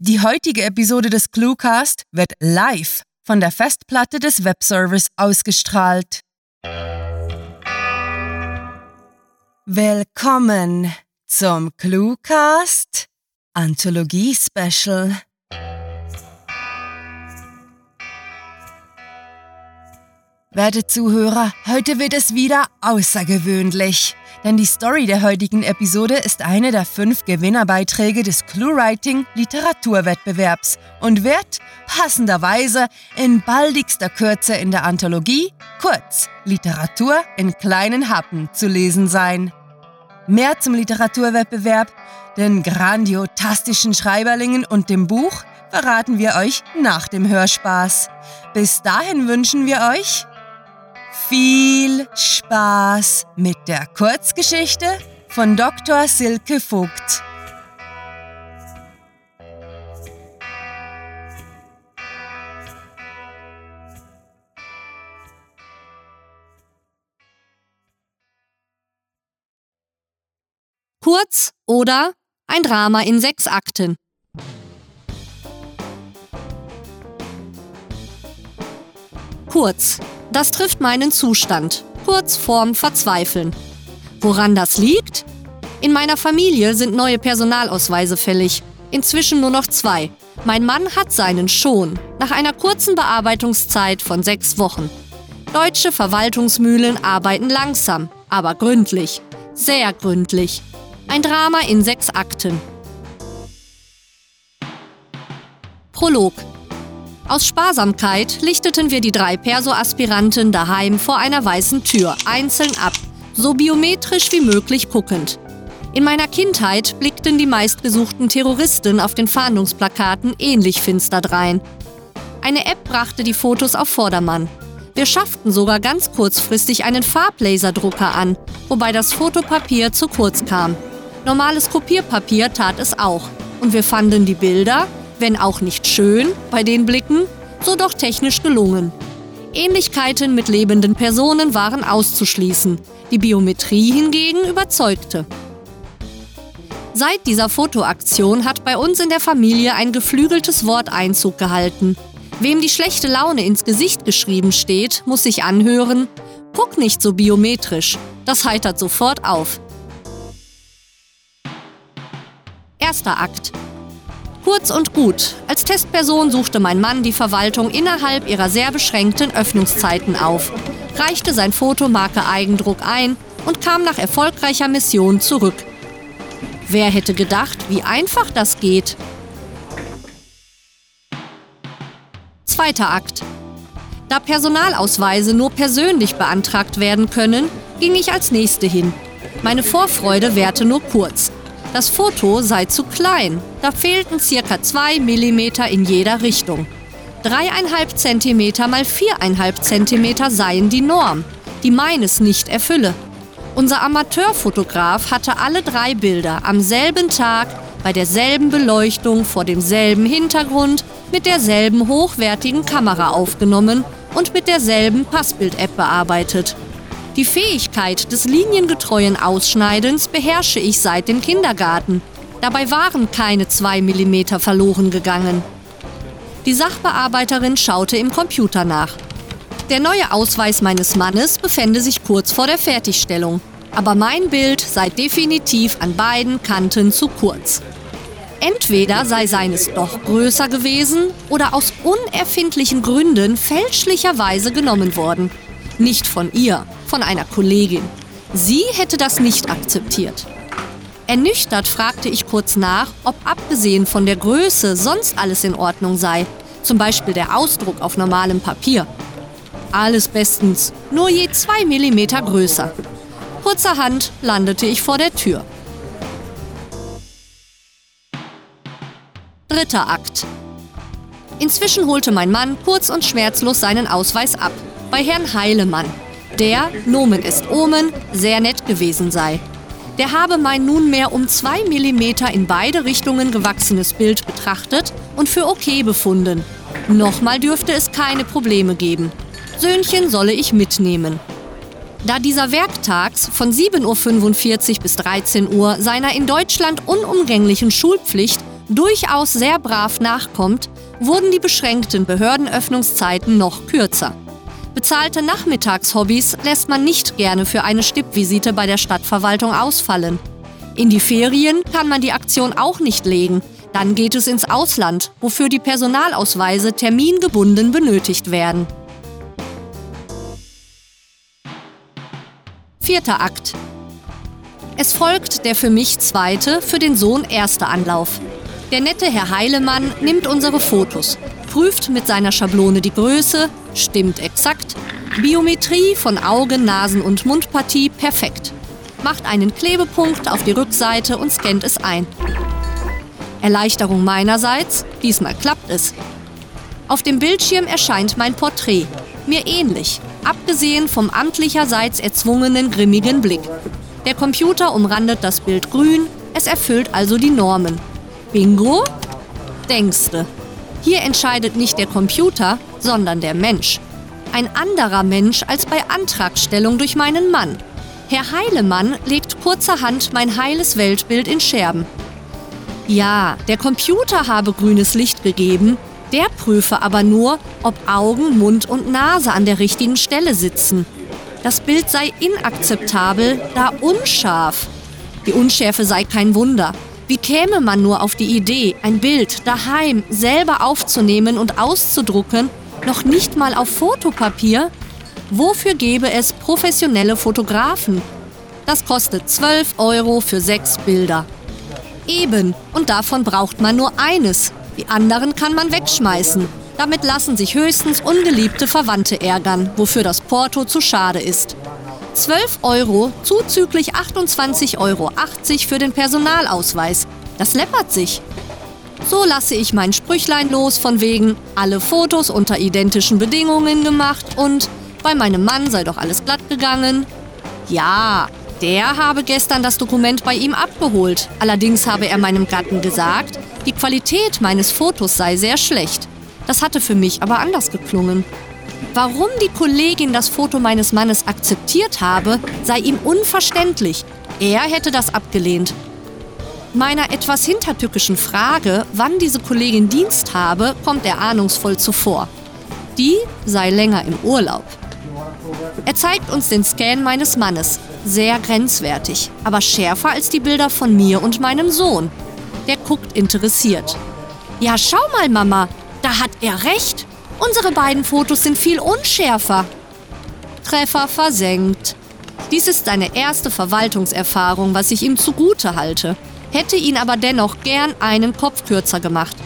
Die heutige Episode des Cluecast wird live von der Festplatte des Webservice ausgestrahlt. Willkommen zum Cluecast Anthologie Special. Werte Zuhörer, heute wird es wieder außergewöhnlich. Denn die Story der heutigen Episode ist eine der fünf Gewinnerbeiträge des ClueWriting Literaturwettbewerbs und wird passenderweise in baldigster Kürze in der Anthologie, kurz Literatur in kleinen Happen, zu lesen sein. Mehr zum Literaturwettbewerb, den grandiotastischen Schreiberlingen und dem Buch verraten wir euch nach dem Hörspaß. Bis dahin wünschen wir euch viel Spaß mit der Kurzgeschichte von Dr. Silke Vogt. Kurz oder ein Drama in sechs Akten. Kurz. Das trifft meinen Zustand. Kurz vorm Verzweifeln. Woran das liegt? In meiner Familie sind neue Personalausweise fällig. Inzwischen nur noch zwei. Mein Mann hat seinen schon, nach einer kurzen Bearbeitungszeit von sechs Wochen. Deutsche Verwaltungsmühlen arbeiten langsam, aber gründlich. Sehr gründlich. Ein Drama in sechs Akten. Prolog. Aus Sparsamkeit lichteten wir die drei Perso-Aspiranten daheim vor einer weißen Tür einzeln ab, so biometrisch wie möglich guckend. In meiner Kindheit blickten die meistgesuchten Terroristen auf den Fahndungsplakaten ähnlich finster drein. Eine App brachte die Fotos auf Vordermann. Wir schafften sogar ganz kurzfristig einen Farblaserdrucker an, wobei das Fotopapier zu kurz kam. Normales Kopierpapier tat es auch. Und wir fanden die Bilder, wenn auch nicht schön bei den Blicken, so doch technisch gelungen. Ähnlichkeiten mit lebenden Personen waren auszuschließen, die Biometrie hingegen überzeugte. Seit dieser Fotoaktion hat bei uns in der Familie ein geflügeltes Wort Einzug gehalten. Wem die schlechte Laune ins Gesicht geschrieben steht, muss sich anhören, guck nicht so biometrisch, das heitert sofort auf. Erster Akt. Kurz und gut. Als Testperson suchte mein Mann die Verwaltung innerhalb ihrer sehr beschränkten Öffnungszeiten auf, reichte sein Fotomarke Eigendruck ein und kam nach erfolgreicher Mission zurück. Wer hätte gedacht, wie einfach das geht? Zweiter Akt. Da Personalausweise nur persönlich beantragt werden können, ging ich als Nächste hin. Meine Vorfreude währte nur kurz. Das Foto sei zu klein. Da fehlten circa 2 mm in jeder Richtung. 3,5 cm mal 4,5 cm seien die Norm, die meines nicht erfülle. Unser Amateurfotograf hatte alle drei Bilder am selben Tag, bei derselben Beleuchtung, vor demselben Hintergrund, mit derselben hochwertigen Kamera aufgenommen und mit derselben Passbild-App bearbeitet. Die Fähigkeit des liniengetreuen Ausschneidens beherrsche ich seit dem Kindergarten. Dabei waren keine zwei Millimeter verloren gegangen. Die Sachbearbeiterin schaute im Computer nach. Der neue Ausweis meines Mannes befände sich kurz vor der Fertigstellung. Aber mein Bild sei definitiv an beiden Kanten zu kurz. Entweder sei seines doch größer gewesen oder aus unerfindlichen Gründen fälschlicherweise genommen worden. Nicht von ihr, von einer Kollegin. Sie hätte das nicht akzeptiert. Ernüchtert fragte ich kurz nach, ob abgesehen von der Größe sonst alles in Ordnung sei, zum Beispiel der Ausdruck auf normalem Papier. Alles bestens, nur je zwei Millimeter größer. Kurzerhand landete ich vor der Tür. Dritter Akt. Inzwischen holte mein Mann kurz und schmerzlos seinen Ausweis ab, bei Herrn Heilemann, der, Nomen est Omen, sehr nett gewesen sei. Der habe mein nunmehr um zwei Millimeter in beide Richtungen gewachsenes Bild betrachtet und für okay befunden. Nochmal dürfte es keine Probleme geben. Söhnchen solle ich mitnehmen. Da dieser werktags von 7.45 Uhr bis 13 Uhr seiner in Deutschland unumgänglichen Schulpflicht durchaus sehr brav nachkommt, wurden die beschränkten Behördenöffnungszeiten noch kürzer. Bezahlte Nachmittagshobbys lässt man nicht gerne für eine Stippvisite bei der Stadtverwaltung ausfallen. In die Ferien kann man die Aktion auch nicht legen. Dann geht es ins Ausland, wofür die Personalausweise termingebunden benötigt werden. Vierter Akt. Es folgt der für mich zweite, für den Sohn erste Anlauf. Der nette Herr Heilemann nimmt unsere Fotos, prüft mit seiner Schablone die Größe, stimmt exakt, Biometrie von Augen, Nasen und Mundpartie perfekt, macht einen Klebepunkt auf die Rückseite und scannt es ein. Erleichterung meinerseits, diesmal klappt es. Auf dem Bildschirm erscheint mein Porträt, mir ähnlich, abgesehen vom amtlicherseits erzwungenen grimmigen Blick. Der Computer umrandet das Bild grün, es erfüllt also die Normen. Bingo? Denkste. Hier entscheidet nicht der Computer, sondern der Mensch. Ein anderer Mensch als bei Antragstellung durch meinen Mann. Herr Heilemann legt kurzerhand mein heiles Weltbild in Scherben. Ja, der Computer habe grünes Licht gegeben, der prüfe aber nur, ob Augen, Mund und Nase an der richtigen Stelle sitzen. Das Bild sei inakzeptabel, da unscharf. Die Unschärfe sei kein Wunder. Wie käme man nur auf die Idee, ein Bild daheim selber aufzunehmen und auszudrucken, noch nicht mal auf Fotopapier? Wofür gäbe es professionelle Fotografen? Das kostet 12 Euro für sechs Bilder. Eben, und davon braucht man nur eines. Die anderen kann man wegschmeißen. Damit lassen sich höchstens ungeliebte Verwandte ärgern, wofür das Porto zu schade ist. 12 Euro zuzüglich 28,80 Euro für den Personalausweis. Das läppert sich. So lasse ich mein Sprüchlein los von wegen alle Fotos unter identischen Bedingungen gemacht und bei meinem Mann sei doch alles glatt gegangen. Ja, der habe gestern das Dokument bei ihm abgeholt. Allerdings habe er meinem Gatten gesagt, die Qualität meines Fotos sei sehr schlecht. Das hatte für mich aber anders geklungen. Warum die Kollegin das Foto meines Mannes akzeptiert habe, sei ihm unverständlich. Er hätte das abgelehnt. Meiner etwas hintertückischen Frage, wann diese Kollegin Dienst habe, kommt er ahnungsvoll zuvor. Die sei länger im Urlaub. Er zeigt uns den Scan meines Mannes. Sehr grenzwertig, aber schärfer als die Bilder von mir und meinem Sohn. Der guckt interessiert. Ja, schau mal, Mama, da hat er recht. Unsere beiden Fotos sind viel unschärfer. Treffer versenkt. Dies ist seine erste Verwaltungserfahrung, was ich ihm zugute halte. Hätte ihn aber dennoch gern einen Kopf kürzer gemacht.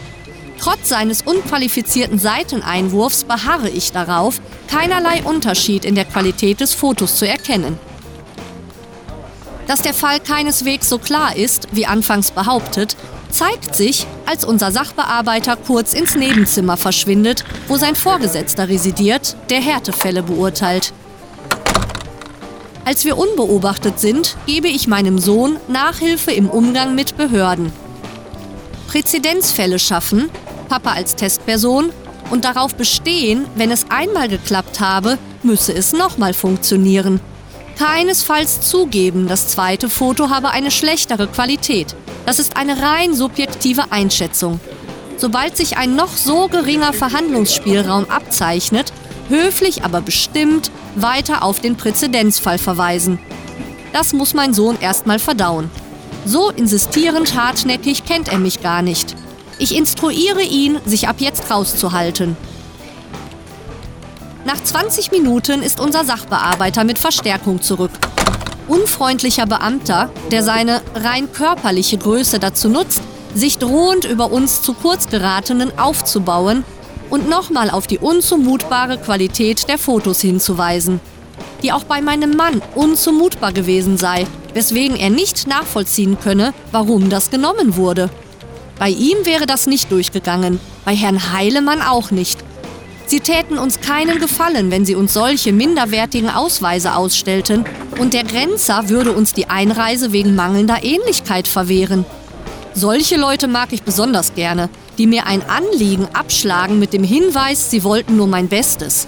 Trotz seines unqualifizierten Seiteneinwurfs beharre ich darauf, keinerlei Unterschied in der Qualität des Fotos zu erkennen. Dass der Fall keineswegs so klar ist, wie anfangs behauptet, zeigt sich, als unser Sachbearbeiter kurz ins Nebenzimmer verschwindet, wo sein Vorgesetzter residiert, der Härtefälle beurteilt. Als wir unbeobachtet sind, gebe ich meinem Sohn Nachhilfe im Umgang mit Behörden. Präzedenzfälle schaffen, Papa als Testperson, und darauf bestehen, wenn es einmal geklappt habe, müsse es nochmal funktionieren. Keinesfalls zugeben, das zweite Foto habe eine schlechtere Qualität. Das ist eine rein subjektive Einschätzung. Sobald sich ein noch so geringer Verhandlungsspielraum abzeichnet, höflich aber bestimmt weiter auf den Präzedenzfall verweisen. Das muss mein Sohn erstmal verdauen. So insistierend hartnäckig kennt er mich gar nicht. Ich instruiere ihn, sich ab jetzt rauszuhalten. Nach 20 Minuten ist unser Sachbearbeiter mit Verstärkung zurück. Unfreundlicher Beamter, der seine rein körperliche Größe dazu nutzt, sich drohend über uns zu kurz geratenen aufzubauen und nochmal auf die unzumutbare Qualität der Fotos hinzuweisen, die auch bei meinem Mann unzumutbar gewesen sei, weswegen er nicht nachvollziehen könne, warum das genommen wurde. Bei ihm wäre das nicht durchgegangen, bei Herrn Heilemann auch nicht. Sie täten uns keinen Gefallen, wenn sie uns solche minderwertigen Ausweise ausstellten, und der Grenzer würde uns die Einreise wegen mangelnder Ähnlichkeit verwehren. Solche Leute mag ich besonders gerne, die mir ein Anliegen abschlagen mit dem Hinweis, sie wollten nur mein Bestes.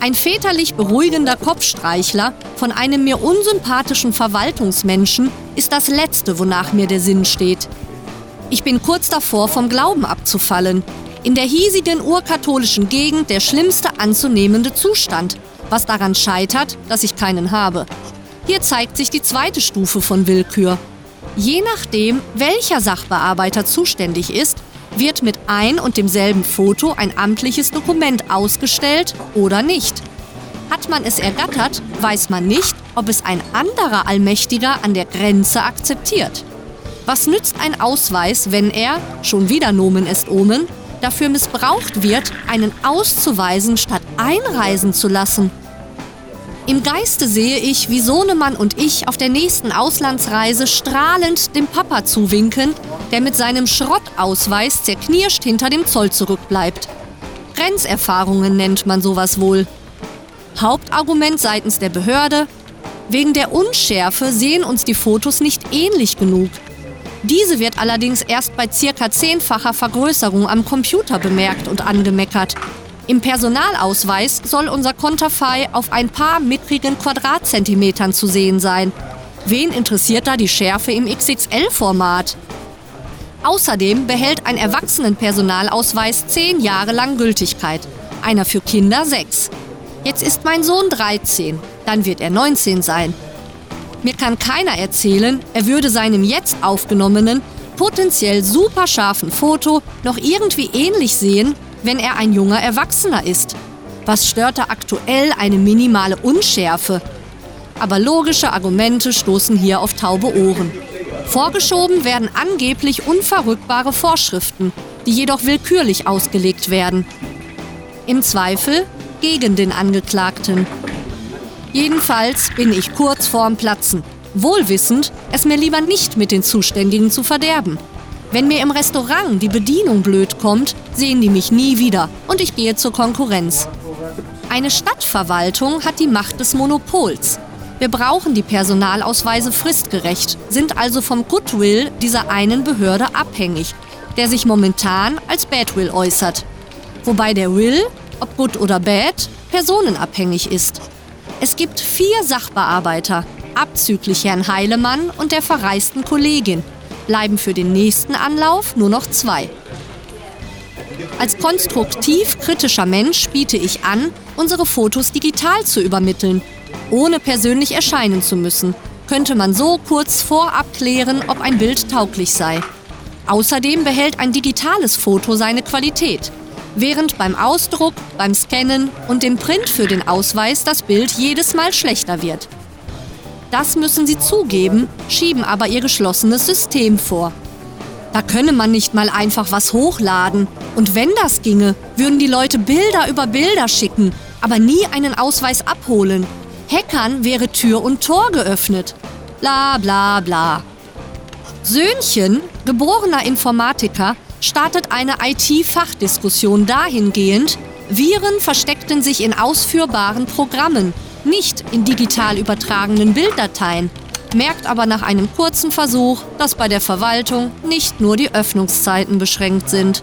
Ein väterlich beruhigender Kopfstreichler von einem mir unsympathischen Verwaltungsmenschen ist das Letzte, wonach mir der Sinn steht. Ich bin kurz davor, vom Glauben abzufallen. In der hiesigen urkatholischen Gegend der schlimmste anzunehmende Zustand, was daran scheitert, dass ich keinen habe. Hier zeigt sich die zweite Stufe von Willkür. Je nachdem, welcher Sachbearbeiter zuständig ist, wird mit ein und demselben Foto ein amtliches Dokument ausgestellt oder nicht. Hat man es ergattert, weiß man nicht, ob es ein anderer Allmächtiger an der Grenze akzeptiert. Was nützt ein Ausweis, wenn er, schon wieder Nomen est Omen, dafür missbraucht wird, einen auszuweisen, statt einreisen zu lassen? Im Geiste sehe ich, wie Sohnemann und ich auf der nächsten Auslandsreise strahlend dem Papa zuwinken, der mit seinem Schrottausweis zerknirscht hinter dem Zoll zurückbleibt. Grenzerfahrungen nennt man sowas wohl. Hauptargument seitens der Behörde, wegen der Unschärfe sehen uns die Fotos nicht ähnlich genug. Diese wird allerdings erst bei circa zehnfacher Vergrößerung am Computer bemerkt und angemeckert. Im Personalausweis soll unser Konterfei auf ein paar mickrigen Quadratzentimetern zu sehen sein. Wen interessiert da die Schärfe im XXL-Format? Außerdem behält ein Erwachsenenpersonalausweis zehn Jahre lang Gültigkeit, einer für Kinder sechs. Jetzt ist mein Sohn 13, dann wird er 19 sein. Mir kann keiner erzählen, er würde seinem jetzt aufgenommenen, potenziell super scharfen Foto noch irgendwie ähnlich sehen wenn er ein junger Erwachsener ist. Was stört da aktuell eine minimale Unschärfe? Aber logische Argumente stoßen hier auf taube Ohren. Vorgeschoben werden angeblich unverrückbare Vorschriften, die jedoch willkürlich ausgelegt werden. Im Zweifel gegen den Angeklagten. Jedenfalls bin ich kurz vorm Platzen, wohlwissend, es mir lieber nicht mit den Zuständigen zu verderben. Wenn mir im Restaurant die Bedienung blöd kommt, sehen die mich nie wieder und ich gehe zur Konkurrenz. Eine Stadtverwaltung hat die Macht des Monopols. Wir brauchen die Personalausweise fristgerecht, sind also vom Goodwill dieser einen Behörde abhängig, der sich momentan als Badwill äußert. Wobei der Will, ob good oder bad, personenabhängig ist. Es gibt vier Sachbearbeiter, abzüglich Herrn Heilemann und der verreisten Kollegin, bleiben für den nächsten Anlauf nur noch zwei. Als konstruktiv kritischer Mensch biete ich an, unsere Fotos digital zu übermitteln. Ohne persönlich erscheinen zu müssen, könnte man so kurz vorab klären, ob ein Bild tauglich sei. Außerdem behält ein digitales Foto seine Qualität, während beim Ausdruck, beim Scannen und dem Print für den Ausweis das Bild jedes Mal schlechter wird. Das müssen sie zugeben, schieben aber ihr geschlossenes System vor. Da könne man nicht mal einfach was hochladen. Und wenn das ginge, würden die Leute Bilder über Bilder schicken, aber nie einen Ausweis abholen. Hackern wäre Tür und Tor geöffnet. Bla bla bla. Söhnchen, geborener Informatiker, startet eine IT-Fachdiskussion dahingehend, Viren versteckten sich in ausführbaren Programmen, nicht in digital übertragenen Bilddateien, merkt aber nach einem kurzen Versuch, dass bei der Verwaltung nicht nur die Öffnungszeiten beschränkt sind.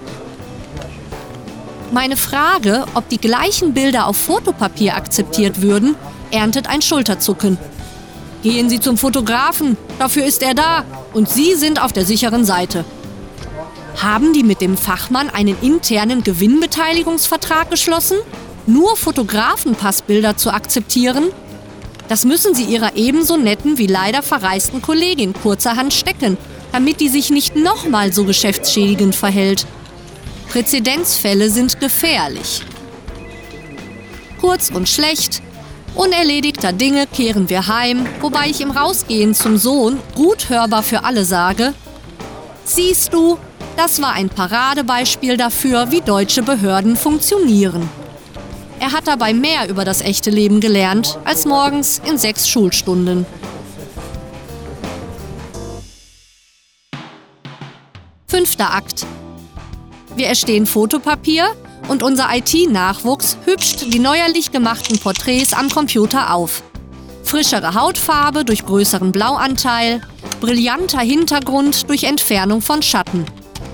Meine Frage, ob die gleichen Bilder auf Fotopapier akzeptiert würden, erntet ein Schulterzucken. Gehen Sie zum Fotografen, dafür ist er da und Sie sind auf der sicheren Seite. Haben die mit dem Fachmann einen internen Gewinnbeteiligungsvertrag geschlossen? nur Fotografenpassbilder zu akzeptieren? Das müssen sie ihrer ebenso netten wie leider verreisten Kollegin kurzerhand stecken, damit die sich nicht nochmal so geschäftsschädigend verhält. Präzedenzfälle sind gefährlich. Kurz und schlecht, unerledigter Dinge kehren wir heim, wobei ich im Rausgehen zum Sohn gut hörbar für alle sage, siehst du, das war ein Paradebeispiel dafür, wie deutsche Behörden funktionieren. Er hat dabei mehr über das echte Leben gelernt als morgens in sechs Schulstunden. Fünfter Akt. Wir erstehen Fotopapier und unser IT-Nachwuchs hübscht die neuerlich gemachten Porträts am Computer auf. Frischere Hautfarbe durch größeren Blauanteil, brillanter Hintergrund durch Entfernung von Schatten.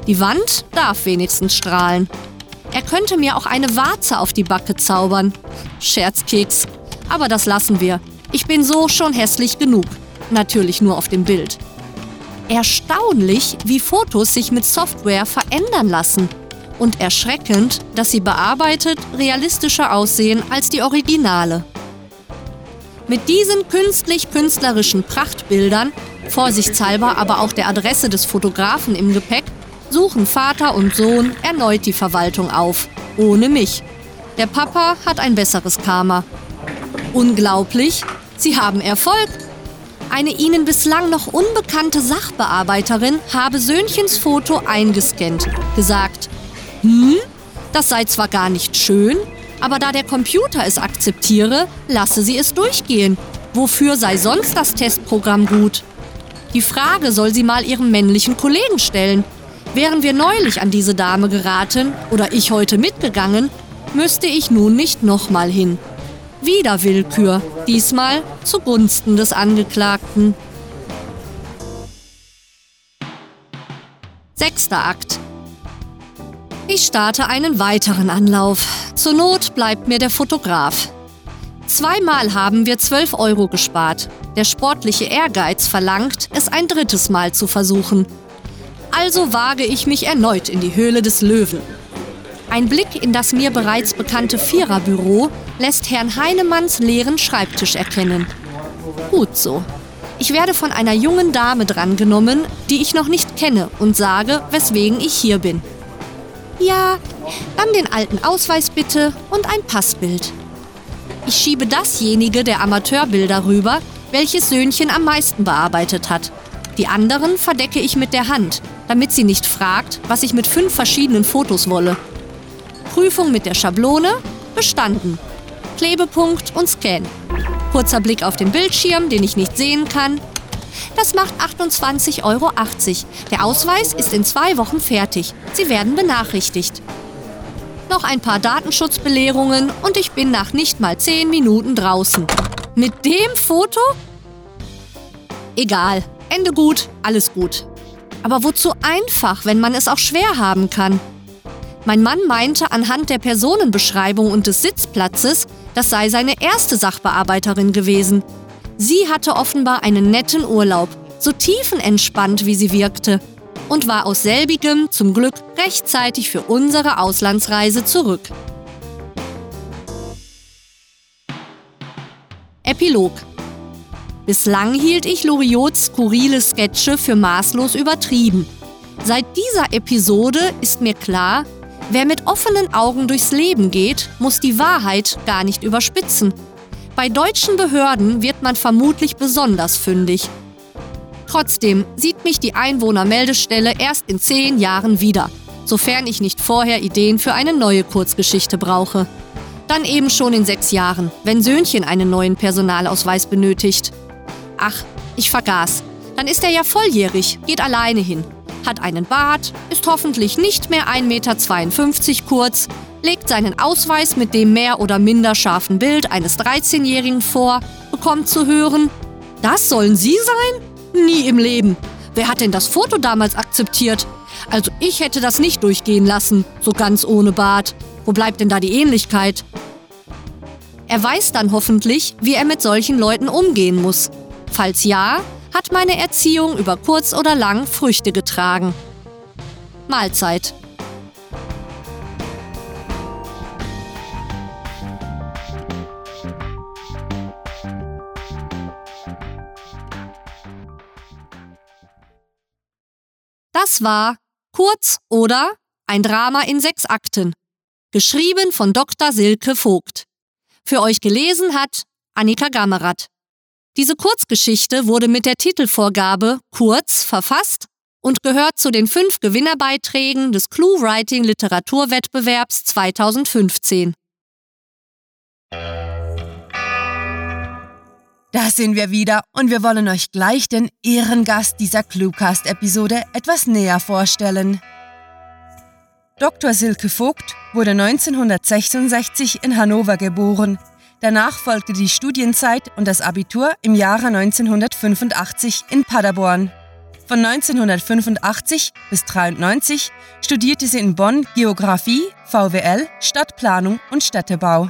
Die Wand darf wenigstens strahlen. Er könnte mir auch eine Warze auf die Backe zaubern. Scherzkeks. Aber das lassen wir. Ich bin so schon hässlich genug. Natürlich nur auf dem Bild. Erstaunlich, wie Fotos sich mit Software verändern lassen. Und erschreckend, dass sie bearbeitet realistischer aussehen als die Originale. Mit diesen künstlich-künstlerischen Prachtbildern, vorsichtshalber aber auch der Adresse des Fotografen im Gepäck, suchen Vater und Sohn erneut die Verwaltung auf. Ohne mich. Der Papa hat ein besseres Karma. Unglaublich, sie haben Erfolg. Eine ihnen bislang noch unbekannte Sachbearbeiterin habe Söhnchens Foto eingescannt, gesagt, hm, das sei zwar gar nicht schön, aber da der Computer es akzeptiere, lasse sie es durchgehen. Wofür sei sonst das Testprogramm gut? Die Frage soll sie mal ihrem männlichen Kollegen stellen. Wären wir neulich an diese Dame geraten oder ich heute mitgegangen, müsste ich nun nicht nochmal hin. Wieder Willkür, diesmal zugunsten des Angeklagten. Sechster Akt. Ich starte einen weiteren Anlauf. Zur Not bleibt mir der Fotograf. Zweimal haben wir 12 Euro gespart. Der sportliche Ehrgeiz verlangt, es ein drittes Mal zu versuchen. Also wage ich mich erneut in die Höhle des Löwen. Ein Blick in das mir bereits bekannte Viererbüro lässt Herrn Heinemanns leeren Schreibtisch erkennen. Gut so. Ich werde von einer jungen Dame drangenommen, die ich noch nicht kenne und sage, weswegen ich hier bin. Ja, dann den alten Ausweis bitte und ein Passbild. Ich schiebe dasjenige der Amateurbilder rüber, welches Söhnchen am meisten bearbeitet hat. Die anderen verdecke ich mit der Hand, damit sie nicht fragt, was ich mit fünf verschiedenen Fotos wolle. Prüfung mit der Schablone bestanden. Klebepunkt und Scan. Kurzer Blick auf den Bildschirm, den ich nicht sehen kann. Das macht 28,80 Euro. Der Ausweis ist in zwei Wochen fertig. Sie werden benachrichtigt. Noch ein paar Datenschutzbelehrungen und ich bin nach nicht mal zehn Minuten draußen. Mit dem Foto? Egal. Ende gut, alles gut. Aber wozu einfach, wenn man es auch schwer haben kann? Mein Mann meinte anhand der Personenbeschreibung und des Sitzplatzes, das sei seine erste Sachbearbeiterin gewesen. Sie hatte offenbar einen netten Urlaub, so tiefenentspannt wie sie wirkte, und war aus selbigem zum Glück rechtzeitig für unsere Auslandsreise zurück. Epilog Bislang hielt ich Loriots skurrile Sketche für maßlos übertrieben. Seit dieser Episode ist mir klar, Wer mit offenen Augen durchs Leben geht, muss die Wahrheit gar nicht überspitzen. Bei deutschen Behörden wird man vermutlich besonders fündig. Trotzdem sieht mich die Einwohnermeldestelle erst in zehn Jahren wieder, sofern ich nicht vorher Ideen für eine neue Kurzgeschichte brauche. Dann eben schon in sechs Jahren, wenn Söhnchen einen neuen Personalausweis benötigt. Ach, ich vergaß. Dann ist er ja volljährig, geht alleine hin hat einen Bart, ist hoffentlich nicht mehr 1,52 Meter kurz, legt seinen Ausweis mit dem mehr oder minder scharfen Bild eines 13-Jährigen vor, bekommt zu hören, das sollen Sie sein? Nie im Leben. Wer hat denn das Foto damals akzeptiert? Also ich hätte das nicht durchgehen lassen, so ganz ohne Bart. Wo bleibt denn da die Ähnlichkeit? Er weiß dann hoffentlich, wie er mit solchen Leuten umgehen muss. Falls ja, hat meine Erziehung über kurz oder lang Früchte getragen. Mahlzeit. Das war Kurz oder ein Drama in sechs Akten. Geschrieben von Dr. Silke Vogt. Für euch gelesen hat Annika Gammerath. Diese Kurzgeschichte wurde mit der Titelvorgabe Kurz verfasst und gehört zu den fünf Gewinnerbeiträgen des Clue Writing Literaturwettbewerbs 2015. Da sind wir wieder und wir wollen euch gleich den Ehrengast dieser Cluecast-Episode etwas näher vorstellen. Dr. Silke Vogt wurde 1966 in Hannover geboren Danach folgte die Studienzeit und das Abitur im Jahre 1985 in Paderborn. Von 1985 bis 1993 studierte sie in Bonn Geographie, VWL, Stadtplanung und Städtebau.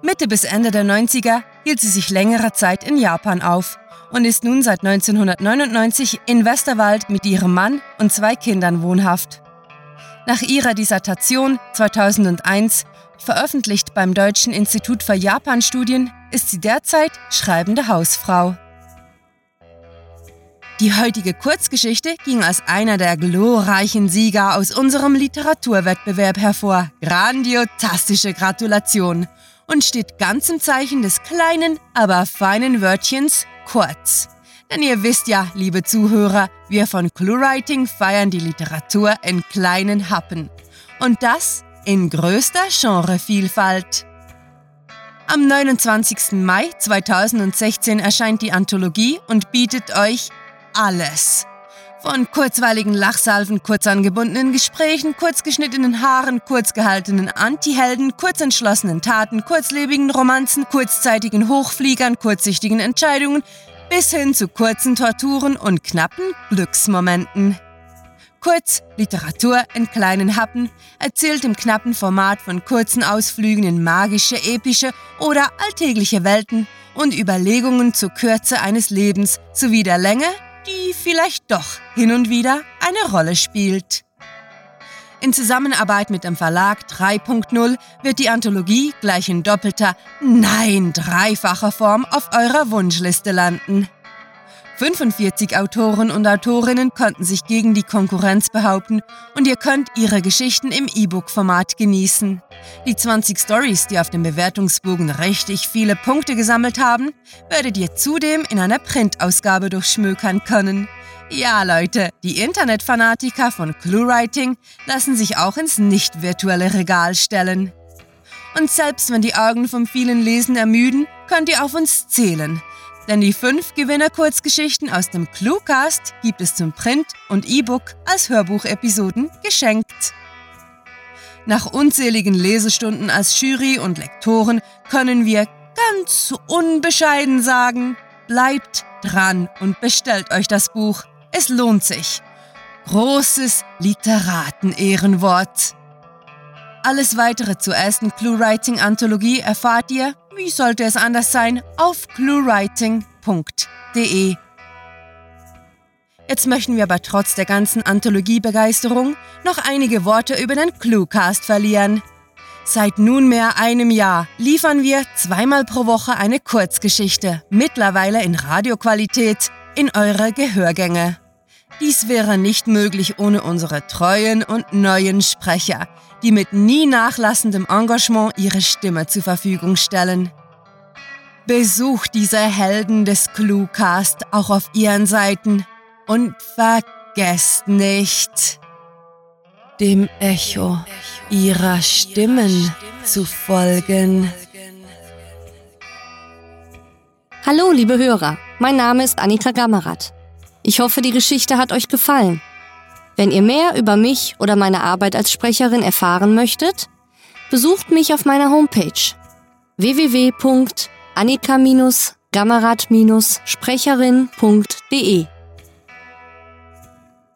Mitte bis Ende der 90er hielt sie sich längere Zeit in Japan auf und ist nun seit 1999 in Westerwald mit ihrem Mann und zwei Kindern wohnhaft. Nach ihrer Dissertation 2001, veröffentlicht beim Deutschen Institut für Japanstudien, ist sie derzeit schreibende Hausfrau. Die heutige Kurzgeschichte ging als einer der glorreichen Sieger aus unserem Literaturwettbewerb hervor. Grandiotastische Gratulation! Und steht ganz im Zeichen des kleinen, aber feinen Wörtchens kurz. Denn ihr wisst ja, liebe Zuhörer, wir von ClueWriting feiern die Literatur in kleinen Happen. Und das in größter Genrevielfalt. Am 29. Mai 2016 erscheint die Anthologie und bietet euch alles. Von kurzweiligen Lachsalven, kurz angebundenen Gesprächen, kurzgeschnittenen Haaren, kurzgehaltenen Antihelden, kurzentschlossenen Taten, kurzlebigen Romanzen, kurzzeitigen Hochfliegern, kurzsichtigen Entscheidungen bis hin zu kurzen Torturen und knappen Glücksmomenten. Kurz Literatur in kleinen Happen, erzählt im knappen Format von kurzen Ausflügen in magische, epische oder alltägliche Welten und Überlegungen zur Kürze eines Lebens sowie der Länge die vielleicht doch hin und wieder eine Rolle spielt. In Zusammenarbeit mit dem Verlag 3.0 wird die Anthologie gleich in doppelter, nein, dreifacher Form auf eurer Wunschliste landen. 45 Autoren und Autorinnen konnten sich gegen die Konkurrenz behaupten und ihr könnt ihre Geschichten im E-Book-Format genießen. Die 20 Stories, die auf dem Bewertungsbogen richtig viele Punkte gesammelt haben, werdet ihr zudem in einer Printausgabe durchschmökern können. Ja, Leute, die Internetfanatiker von ClueWriting lassen sich auch ins nicht virtuelle Regal stellen. Und selbst wenn die Augen vom vielen Lesen ermüden, könnt ihr auf uns zählen. Denn die fünf Gewinner-Kurzgeschichten aus dem Cluecast gibt es zum Print und E-Book als Hörbuchepisoden geschenkt. Nach unzähligen Lesestunden als Jury und Lektoren können wir ganz unbescheiden sagen, bleibt dran und bestellt euch das Buch. Es lohnt sich. Großes Literaten-Ehrenwort. Alles weitere zur ersten Clue-Writing-Anthologie erfahrt ihr, wie sollte es anders sein, auf cluewriting.de. Jetzt möchten wir aber trotz der ganzen Anthologiebegeisterung noch einige Worte über den Cluecast verlieren. Seit nunmehr einem Jahr liefern wir zweimal pro Woche eine Kurzgeschichte, mittlerweile in Radioqualität, in eure Gehörgänge. Dies wäre nicht möglich ohne unsere treuen und neuen Sprecher, die mit nie nachlassendem Engagement ihre Stimme zur Verfügung stellen. Besucht diese Helden des Cluecast auch auf ihren Seiten und vergesst nicht, dem Echo ihrer Stimmen zu folgen. Hallo, liebe Hörer, mein Name ist Annika Gammerath. Ich hoffe, die Geschichte hat euch gefallen. Wenn ihr mehr über mich oder meine Arbeit als Sprecherin erfahren möchtet, besucht mich auf meiner Homepage www.annika-gammerath-sprecherin.de.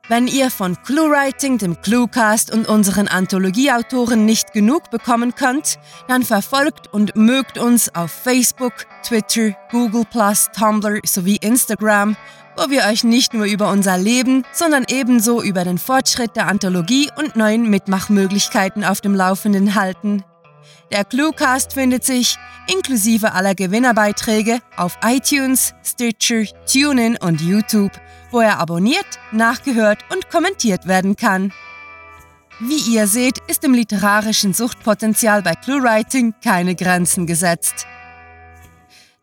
Wenn ihr von ClueWriting, dem ClueCast und unseren Anthologieautoren nicht genug bekommen könnt, dann verfolgt und mögt uns auf Facebook, Twitter, Google+, Tumblr sowie Instagram wo wir euch nicht nur über unser Leben, sondern ebenso über den Fortschritt der Anthologie und neuen Mitmachmöglichkeiten auf dem Laufenden halten. Der Cluecast findet sich, inklusive aller Gewinnerbeiträge, auf iTunes, Stitcher, TuneIn und YouTube, wo er abonniert, nachgehört und kommentiert werden kann. Wie ihr seht, ist dem literarischen Suchtpotenzial bei ClueWriting keine Grenzen gesetzt.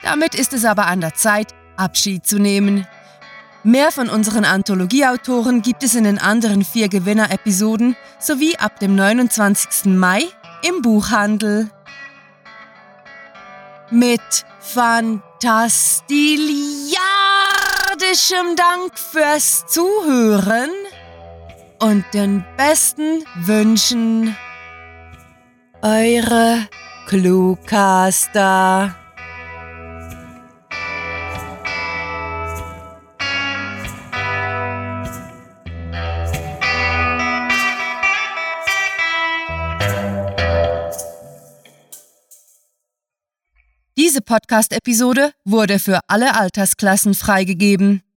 Damit ist es aber an der Zeit, Abschied zu nehmen. Mehr von unseren Anthologieautoren gibt es in den anderen vier Gewinner-Episoden sowie ab dem 29. Mai im Buchhandel. Mit fantastiliardischem Dank fürs Zuhören und den besten Wünschen. Eure Cluecaster. Diese Podcast-Episode wurde für alle Altersklassen freigegeben.